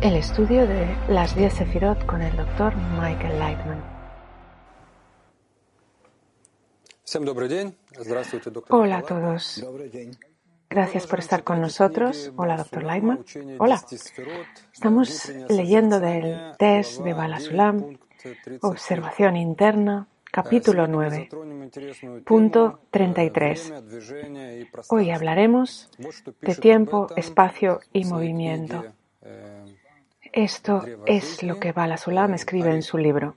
El estudio de las 10 Sefirot con el Dr. Michael Lightman. Hola a todos. Gracias por estar con nosotros. Hola, Dr. Lightman. Hola. Estamos leyendo del test de Balasulam, Observación Interna, capítulo 9, punto 33. Hoy hablaremos de tiempo, espacio y movimiento. Esto es lo que Bala Sulam escribe en su libro,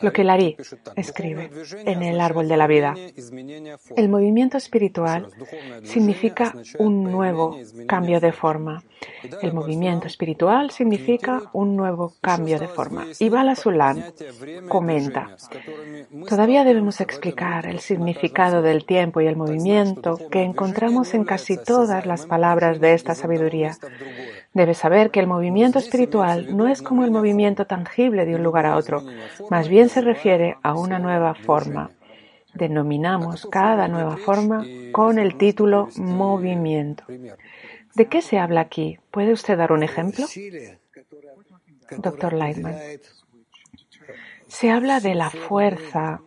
lo que Lari escribe en El Árbol de la Vida. El movimiento espiritual significa un nuevo cambio de forma. El movimiento espiritual significa un nuevo cambio de forma. Y Bala Sulam comenta, todavía debemos explicar el significado del tiempo y el movimiento que encontramos en casi todas las palabras de esta sabiduría. Debes saber que el movimiento espiritual no es como el movimiento tangible de un lugar a otro, más bien se refiere a una nueva forma. Denominamos cada nueva forma con el título movimiento. ¿De qué se habla aquí? ¿Puede usted dar un ejemplo? Doctor Lightman. Se habla de la fuerza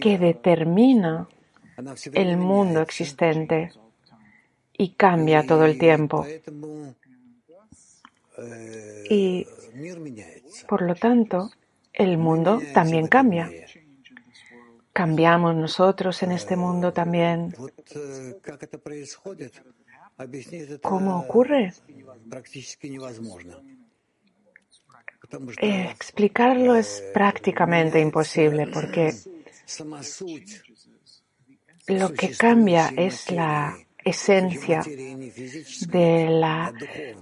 que determina el mundo existente y cambia todo el tiempo. Y por lo tanto, el mundo también cambia. Cambiamos nosotros en este mundo también. ¿Cómo ocurre? explicarlo es prácticamente imposible porque lo que cambia es la esencia de la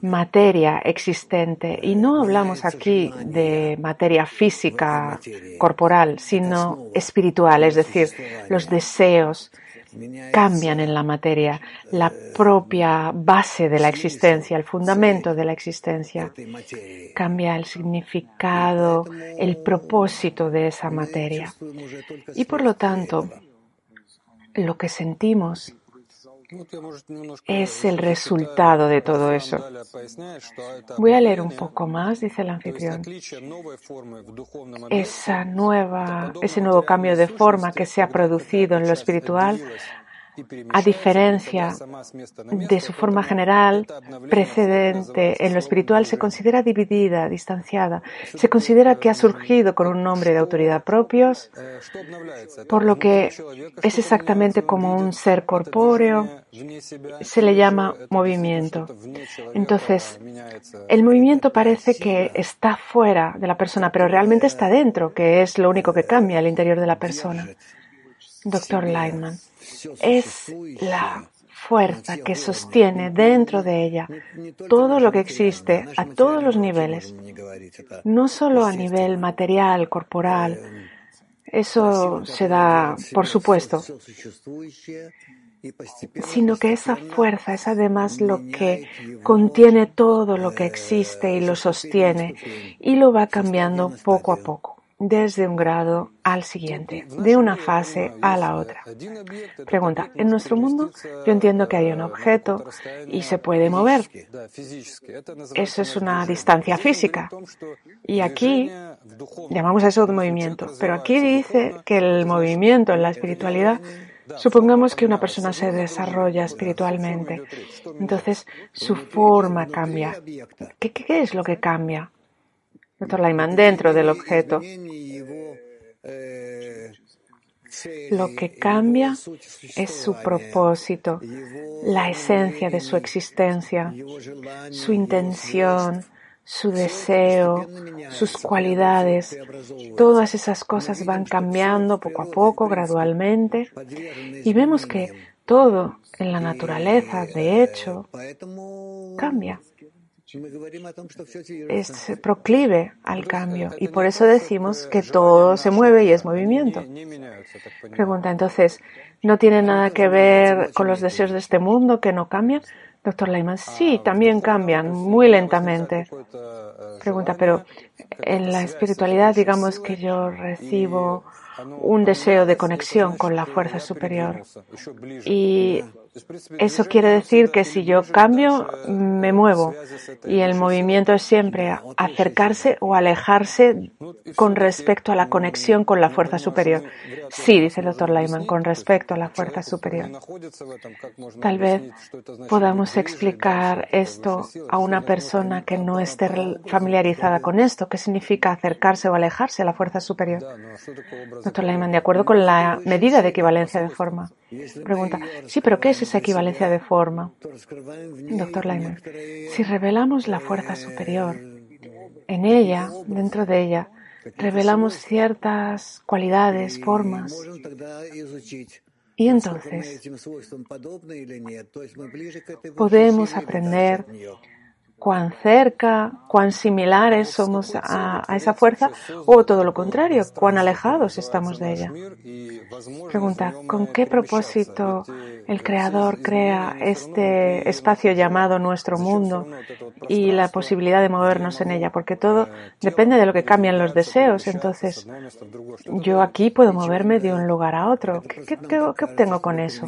materia existente. Y no hablamos aquí de materia física, corporal, sino espiritual, es decir, los deseos cambian en la materia, la propia base de la existencia, el fundamento de la existencia. Cambia el significado, el propósito de esa materia. Y por lo tanto, lo que sentimos es el resultado de todo eso. Voy a leer un poco más, dice el anfitrión. Esa nueva, ese nuevo cambio de forma que se ha producido en lo espiritual a diferencia de su forma general precedente en lo espiritual, se considera dividida, distanciada. Se considera que ha surgido con un nombre de autoridad propios, por lo que es exactamente como un ser corpóreo. Se le llama movimiento. Entonces, el movimiento parece que está fuera de la persona, pero realmente está dentro, que es lo único que cambia al interior de la persona. Doctor Lightman es la fuerza que sostiene dentro de ella todo lo que existe a todos los niveles, no solo a nivel material, corporal, eso se da por supuesto, sino que esa fuerza es además lo que contiene todo lo que existe y lo sostiene y lo va cambiando poco a poco desde un grado al siguiente, de una fase a la otra. Pregunta, en nuestro mundo yo entiendo que hay un objeto y se puede mover. Eso es una distancia física. Y aquí llamamos a eso movimiento. Pero aquí dice que el movimiento en la espiritualidad Supongamos que una persona se desarrolla espiritualmente, entonces su forma cambia. ¿Qué, qué es lo que cambia? Doctor Lyman, dentro del objeto. Lo que cambia es su propósito, la esencia de su existencia, su intención, su deseo, sus cualidades. Todas esas cosas van cambiando poco a poco, gradualmente, y vemos que todo en la naturaleza, de hecho, cambia es proclive al cambio y por eso decimos que todo se mueve y es movimiento. Pregunta, entonces, ¿no tiene nada que ver con los deseos de este mundo que no cambian? Doctor Leiman, sí, también cambian muy lentamente. Pregunta, pero en la espiritualidad digamos que yo recibo un deseo de conexión con la fuerza superior y eso quiere decir que si yo cambio, me muevo. Y el movimiento es siempre acercarse o alejarse con respecto a la conexión con la fuerza superior. Sí, dice el doctor Lyman, con respecto a la fuerza superior. Tal vez podamos explicar esto a una persona que no esté familiarizada con esto. ¿Qué significa acercarse o alejarse a la fuerza superior? Doctor Lyman, de acuerdo con la medida de equivalencia de forma. Pregunta, sí, pero ¿qué es equivalencia de forma? Doctor Lyman, si revelamos la fuerza superior, en ella, dentro de ella, revelamos ciertas cualidades, formas. Y entonces podemos aprender cuán cerca, cuán similares somos a, esa fuerza o todo lo contrario, cuán alejados estamos de ella. Pregunta, ¿con qué propósito el Creador crea este espacio llamado nuestro mundo y la posibilidad de movernos en ella? Porque todo depende de lo que cambian los deseos. Entonces, yo aquí puedo moverme de un lugar a otro. qué, qué obtengo con eso?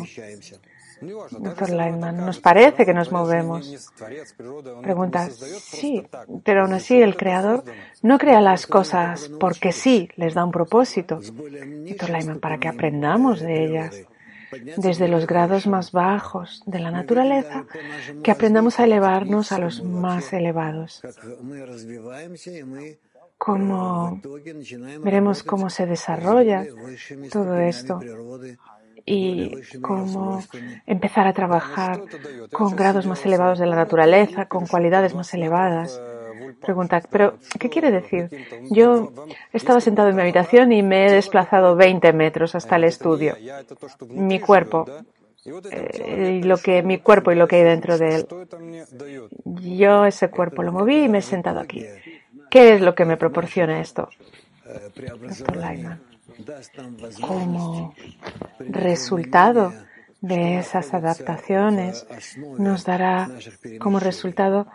Doctor Lyman, nos parece que nos movemos. Pregunta, sí, pero aún así el Creador no crea las cosas porque sí, les da un propósito. Doctor Lyman, para que aprendamos de ellas desde los grados más bajos de la naturaleza, que aprendamos a elevarnos a los más elevados. Como veremos cómo se desarrolla todo esto y cómo empezar a trabajar con grados más elevados de la naturaleza, con cualidades más elevadas. Pregunta, pero ¿qué quiere decir? Yo estaba sentado en mi habitación y me he desplazado 20 metros hasta el estudio. Mi cuerpo, eh, lo que mi cuerpo y lo que hay dentro de él. Yo ese cuerpo lo moví y me he sentado aquí. ¿Qué es lo que me proporciona esto? Doctor Lyman como resultado de esas adaptaciones nos dará como resultado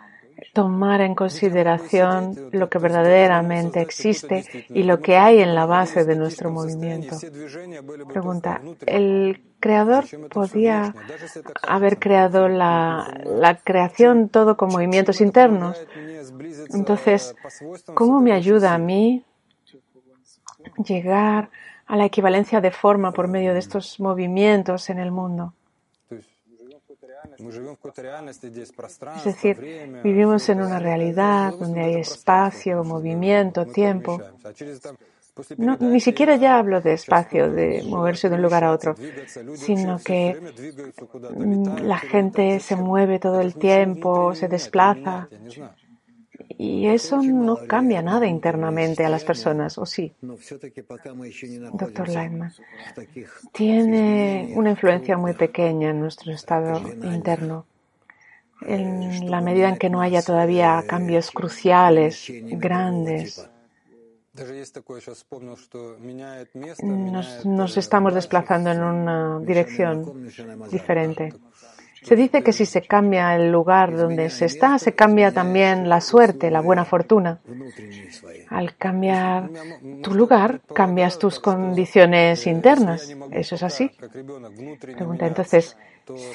tomar en consideración lo que verdaderamente existe y lo que hay en la base de nuestro movimiento. Pregunta, ¿el creador podía haber creado la, la creación todo con movimientos internos? Entonces, ¿cómo me ayuda a mí llegar a la equivalencia de forma por medio de estos movimientos en el mundo. Es decir, vivimos en una realidad donde hay espacio, movimiento, tiempo. ni siquiera ya hablo de espacio, de moverse de un lugar a otro, sino que la gente se mueve todo el tiempo, se desplaza. Y eso no cambia nada internamente a las personas, ¿o sí? Doctor Lightman, tiene una influencia muy pequeña en nuestro estado interno. En la medida en que no haya todavía cambios cruciales, grandes, nos, nos estamos desplazando en una dirección diferente. Se dice que si se cambia el lugar donde se está, se cambia también la suerte, la buena fortuna. Al cambiar tu lugar, cambias tus condiciones internas. ¿Eso es así? Pregunta, entonces,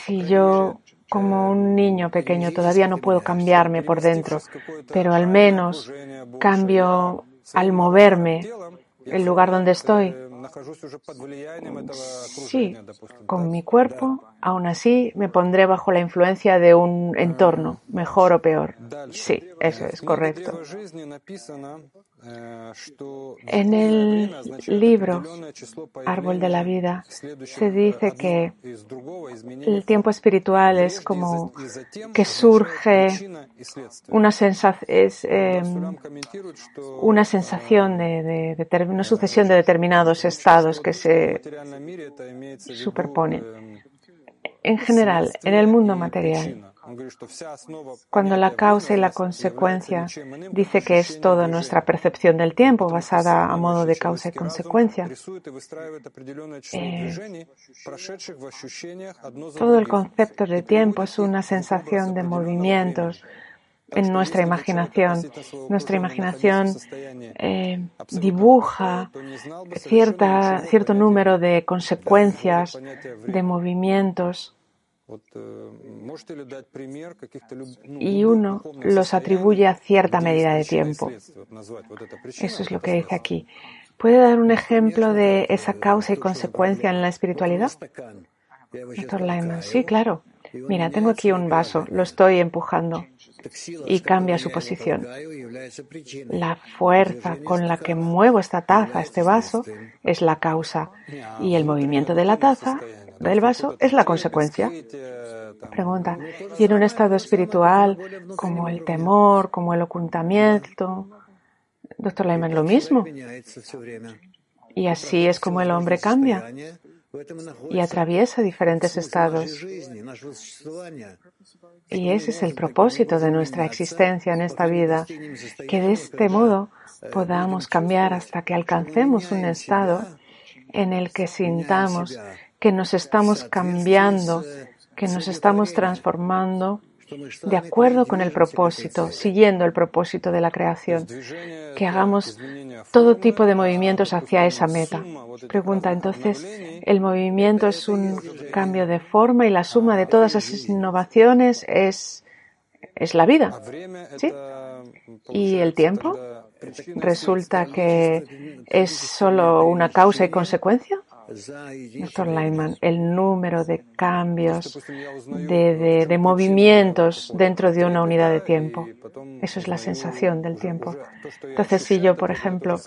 si yo como un niño pequeño todavía no puedo cambiarme por dentro, pero al menos cambio al moverme el lugar donde estoy, Sí, con mi cuerpo, aún así me pondré bajo la influencia de un entorno, mejor o peor. Sí, eso es correcto. En el libro Árbol de la Vida se dice que el tiempo espiritual es como que surge una, em, una sensación de, de, una sucesión de determinados estados que se superponen. En general, en el mundo material, cuando la causa y la consecuencia dice que es toda nuestra percepción del tiempo basada a modo de causa y consecuencia, eh, todo el concepto de tiempo es una sensación de movimientos en nuestra imaginación. Nuestra imaginación eh, dibuja cierta, cierto número de consecuencias, de movimientos y uno los atribuye a cierta medida de tiempo. Eso es lo que dice aquí. ¿Puede dar un ejemplo de esa causa y consecuencia en la espiritualidad? Doctor Lyman, sí, claro. Mira, tengo aquí un vaso, lo estoy empujando y cambia su posición. La fuerza con la que muevo esta taza, este vaso, es la causa y el movimiento de la taza, del vaso, es la consecuencia. Pregunta, ¿y en un estado espiritual como el temor, como el ocultamiento? Doctor Lyman, lo mismo. Y así es como el hombre cambia y atraviesa diferentes estados. Y ese es el propósito de nuestra existencia en esta vida, que de este modo podamos cambiar hasta que alcancemos un estado en el que sintamos que nos estamos cambiando, que nos estamos transformando de acuerdo con el propósito, siguiendo el propósito de la creación, que hagamos todo tipo de movimientos hacia esa meta. Pregunta, entonces, ¿el movimiento es un cambio de forma y la suma de todas esas innovaciones es, es la vida? ¿Sí? ¿Y el tiempo? ¿Resulta que es solo una causa y consecuencia? Doctor Lyman, el número de cambios, de, de, movimientos dentro de una unidad de tiempo. Eso es la sensación del tiempo. Entonces, si yo, por ejemplo,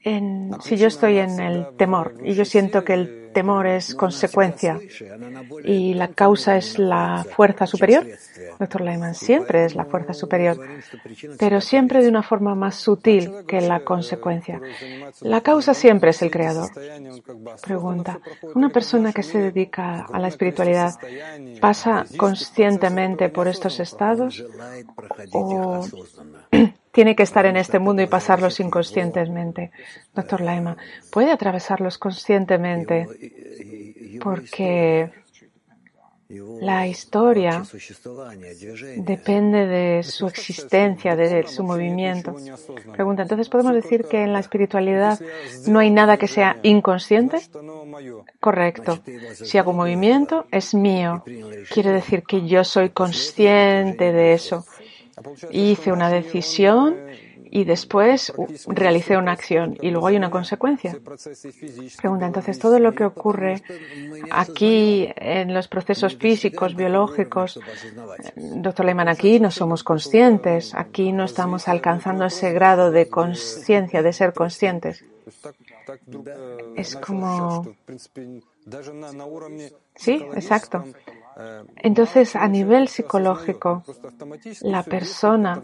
si yo estoy en el temor y yo siento que el temor es consecuencia y la causa es la fuerza superior, doctor Lyman, siempre es la fuerza superior, pero siempre de una forma más sutil que la consecuencia. La causa siempre es el creador. Pregunta, ¿una persona que se dedica a la espiritualidad pasa conscientemente por estos estados o tiene que estar en este mundo y pasarlos inconscientemente. Doctor Laima, puede atravesarlos conscientemente porque la historia depende de su existencia, de su movimiento. Pregunta, entonces podemos decir que en la espiritualidad no hay nada que sea inconsciente? Correcto. Si hago movimiento, es mío. Quiere decir que yo soy consciente de eso hice una decisión y después realicé una acción y luego hay una consecuencia. Pregunta, entonces todo lo que ocurre aquí en los procesos físicos, biológicos, doctor Lehmann, aquí no somos conscientes, aquí no estamos alcanzando ese grado de conciencia, de ser conscientes. Es como... Sí, exacto. Entonces, a nivel psicológico, la persona,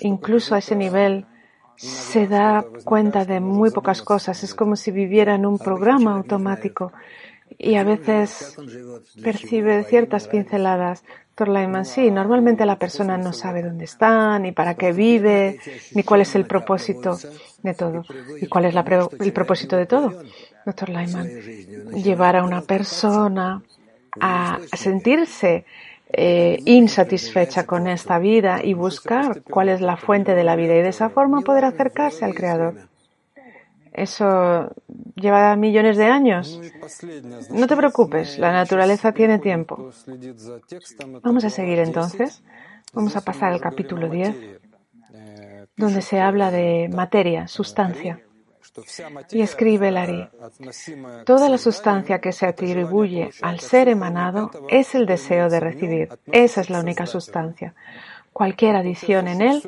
incluso a ese nivel, se da cuenta de muy pocas cosas. Es como si viviera en un programa automático y a veces percibe ciertas pinceladas. Torlaiman, sí, normalmente la persona no sabe dónde está, ni para qué vive, ni cuál es el propósito de todo. ¿Y cuál es el propósito de todo? Doctor Lyman, llevar a una persona a sentirse eh, insatisfecha con esta vida y buscar cuál es la fuente de la vida y de esa forma poder acercarse al Creador. Eso lleva millones de años. No te preocupes, la naturaleza tiene tiempo. Vamos a seguir entonces. Vamos a pasar al capítulo 10, donde se habla de materia, sustancia. Y escribe Lari, toda la sustancia que se atribuye al ser emanado es el deseo de recibir. Esa es la única sustancia. Cualquier adición en él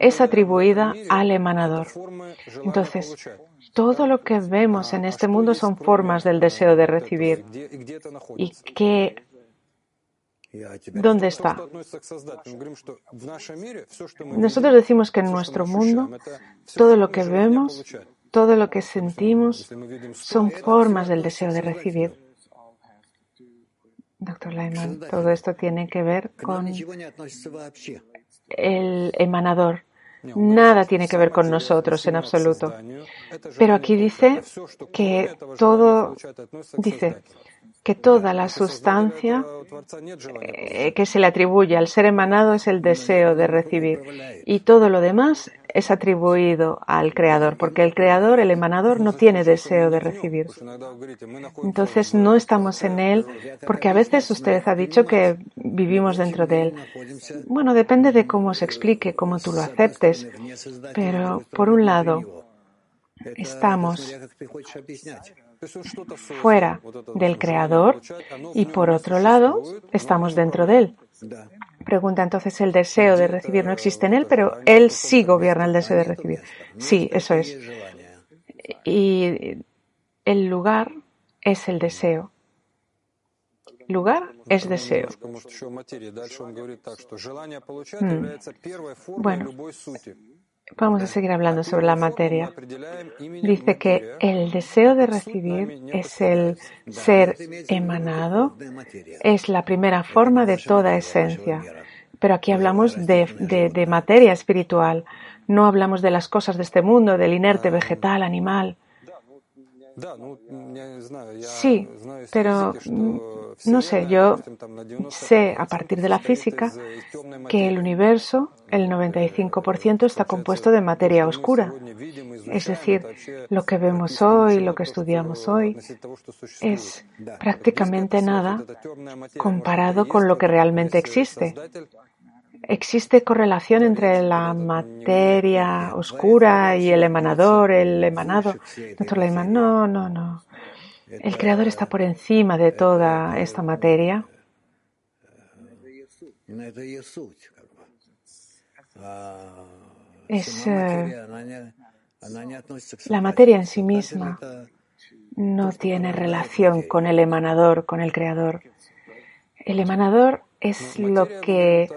es atribuida al emanador. Entonces, todo lo que vemos en este mundo son formas del deseo de recibir. ¿Y qué ¿Dónde está? Nosotros decimos que en nuestro mundo todo lo que vemos todo lo que sentimos son formas del deseo de recibir. Doctor Lyman, todo esto tiene que ver con el emanador. Nada tiene que ver con nosotros en absoluto. Pero aquí dice que todo, dice, que toda la sustancia eh, que se le atribuye al ser emanado es el deseo de recibir y todo lo demás es atribuido al creador, porque el creador, el emanador, no tiene deseo de recibir. Entonces no estamos en él, porque a veces usted ha dicho que vivimos dentro de él. Bueno, depende de cómo se explique, cómo tú lo aceptes, pero por un lado, estamos fuera del Creador y por otro lado estamos dentro de Él. Pregunta entonces, el deseo de recibir no existe en Él, pero Él sí gobierna el deseo de recibir. Sí, eso es. Y el lugar es el deseo. Lugar es deseo. Mm. Bueno, Vamos a seguir hablando sobre la materia. Dice que el deseo de recibir es el ser emanado, es la primera forma de toda esencia. Pero aquí hablamos de, materia espiritual, no hablamos de las cosas de este mundo, del inerte vegetal, animal. Sí, pero no sé, yo sé a partir de la física que el universo, el 95% está compuesto de materia oscura. Es decir, lo que vemos hoy, lo que estudiamos hoy, es prácticamente nada comparado con lo que realmente existe existe correlación entre la materia oscura y el emanador, el emanado. Doctor no, no, no. El creador está por encima de toda esta materia. Es, eh, la materia en sí misma no tiene relación con el emanador, con el creador. El emanador es lo que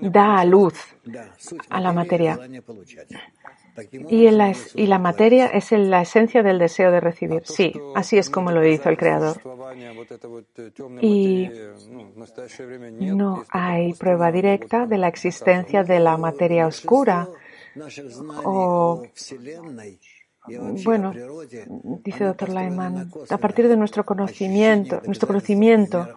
da a luz a la materia. Y, la, y la materia es la esencia del deseo de recibir. Sí, así es como lo hizo el Creador. Y no hay prueba directa de la existencia de la materia oscura o bueno, dice doctor Lyman, a partir de nuestro conocimiento, nuestro conocimiento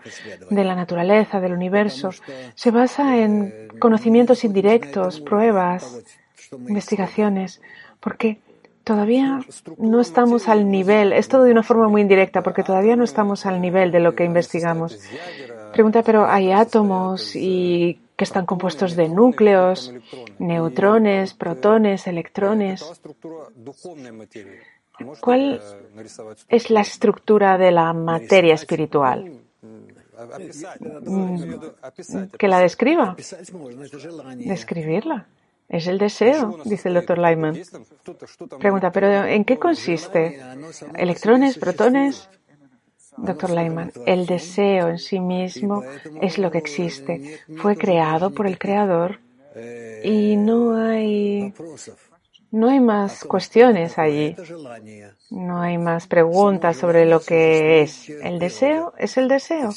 de la naturaleza, del universo, se basa en conocimientos indirectos, pruebas, investigaciones, porque todavía no estamos al nivel, es todo de una forma muy indirecta, porque todavía no estamos al nivel de lo que investigamos. Pregunta, pero hay átomos y que están compuestos de núcleos, neutrones, protones, electrones. ¿Cuál es la estructura de la materia espiritual? Mm, que la describa. Describirla. Es el deseo, dice el doctor Lyman. Pregunta, ¿pero en qué consiste? ¿Electrones, protones? Doctor Lyman, el deseo en sí mismo es lo que existe. Fue creado por el Creador y no hay, no hay más cuestiones allí. No hay más preguntas sobre lo que es. El deseo es el deseo.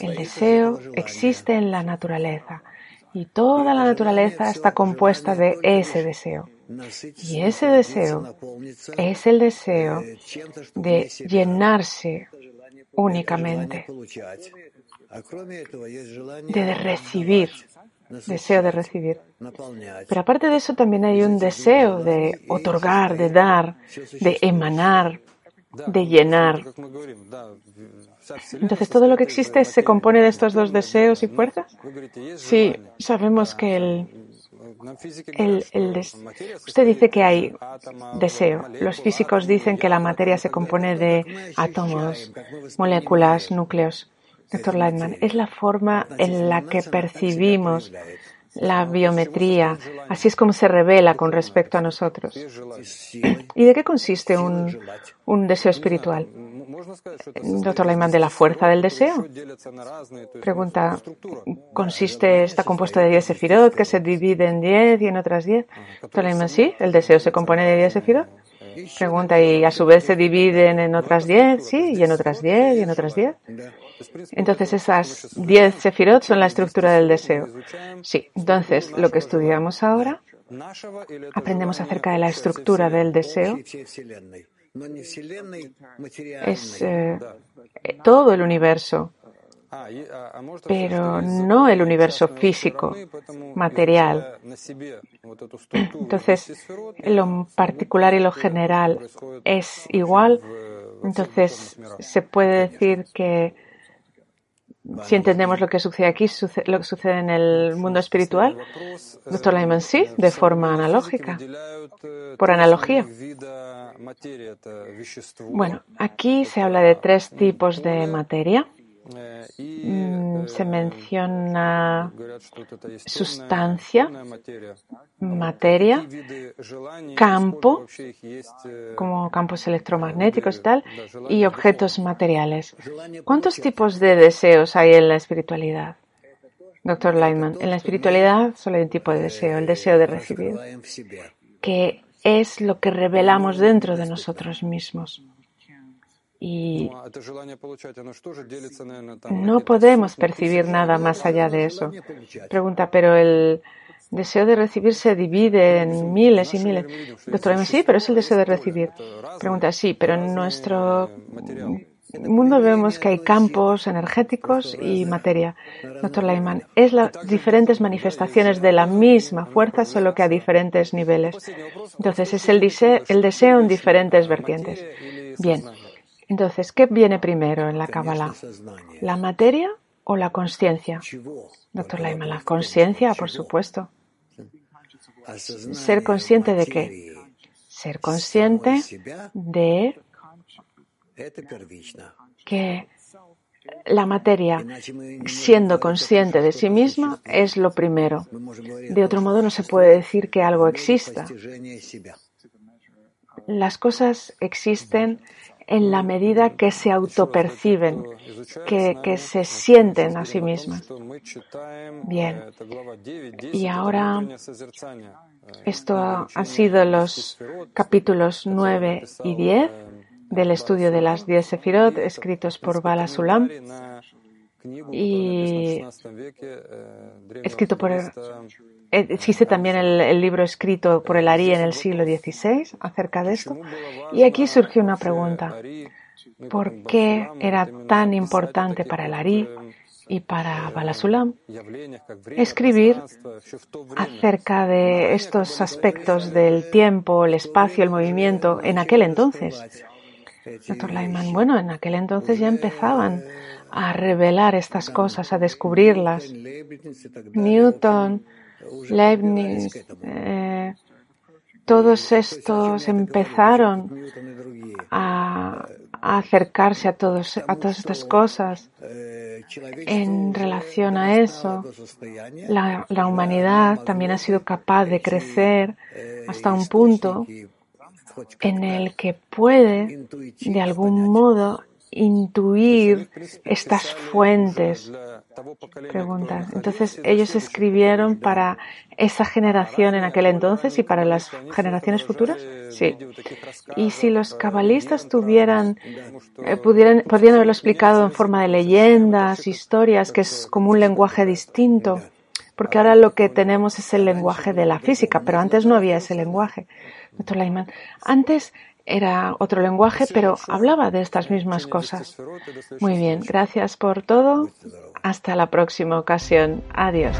El deseo existe en la naturaleza y toda la naturaleza está compuesta de ese deseo. Y ese deseo es el deseo de llenarse únicamente, de recibir, deseo de recibir. Pero aparte de eso también hay un deseo de otorgar, de dar, de emanar, de llenar. Entonces, ¿todo lo que existe se compone de estos dos deseos y fuerzas? Sí, sabemos que el, usted dice que hay deseo. Los físicos dicen que la materia se compone de átomos, moléculas, núcleos. Doctor Lightman, es la forma en la que percibimos la biometría. Así es como se revela con respecto a nosotros. ¿Y de qué consiste un, un deseo espiritual? Doctor Leiman, de la fuerza del deseo. Pregunta, ¿consiste, está compuesto de 10 sefirot que se divide en 10 y en otras 10? Doctor Leiman, sí, el deseo se compone de 10 sefirot. Pregunta, ¿y a su vez se dividen en otras 10? Sí, y en otras 10 y en otras 10. Entonces esas 10 sefirot son la estructura del deseo. Sí, entonces lo que estudiamos ahora, aprendemos acerca de la estructura del deseo Es eh, todo el universo, pero no el universo físico, material. Entonces, lo particular y lo general es igual. Entonces, se puede decir que si entendemos lo que sucede aquí, lo que sucede en el mundo espiritual, doctor Lyman, sí, de forma analógica, por analogía. Bueno, aquí se habla de tres tipos de materia. Mm, se menciona sustancia, materia, campo, como campos electromagnéticos y tal, y objetos materiales. ¿Cuántos tipos de deseos hay en la espiritualidad? Doctor Lightman, en la espiritualidad solo hay un tipo de deseo, el deseo de recibir, que es lo que revelamos dentro de nosotros mismos. Y no podemos percibir nada más allá de eso. Pregunta, pero el deseo de recibir se divide en miles y miles. Doctor, sí, pero es el deseo de recibir. Pregunta, sí, pero en nuestro mundo vemos que hay campos energéticos y materia. Doctor Leiman, es las diferentes manifestaciones de la misma fuerza, solo que a diferentes niveles. Entonces, es el el deseo en diferentes vertientes. Bien. Entonces, ¿qué viene primero en la Kabbalah? ¿La materia o la conciencia? Doctor Laima, la conciencia, por supuesto. ¿Ser consciente de qué? Ser consciente de que la materia, siendo consciente de sí misma, es lo primero. De otro modo, no se puede decir que algo exista. Las cosas existen en la medida que se autoperciben, que, que se sienten a sí mismas. Bien. Y ahora, esto han sido los capítulos 9 y 10 del estudio de las 10 Sefirot, escritos por Bala Sulam y escrito por existe también el, libro escrito por el Ari en el siglo XVI acerca de esto. Y aquí surgió una pregunta. ¿Por qué era tan importante para el Ari y para Balasulam escribir acerca de estos aspectos del tiempo, el espacio, el movimiento en aquel entonces? Doctor Lyman, bueno, en aquel entonces ya empezaban a revelar estas cosas, a descubrirlas. Newton, Leibniz, eh, todos estos empezaron a, acercarse a, todos, a todas estas cosas. En relación a eso, la, la humanidad también ha sido capaz de crecer hasta un punto en el que puede, de algún modo, intuir estas fuentes? Pregunta. Entonces, ellos escribieron para esa generación en aquel entonces y para las generaciones futuras? Sí. Y si los cabalistas tuvieran, eh, pudieran, podrían haberlo explicado en forma de leyendas, historias, que es como un lenguaje distinto, porque ahora lo que tenemos es el lenguaje de la física, pero antes no había ese lenguaje. Antes era otro lenguaje, pero hablaba de estas mismas cosas. Muy bien, gracias por todo. Hasta la próxima ocasión. Adiós.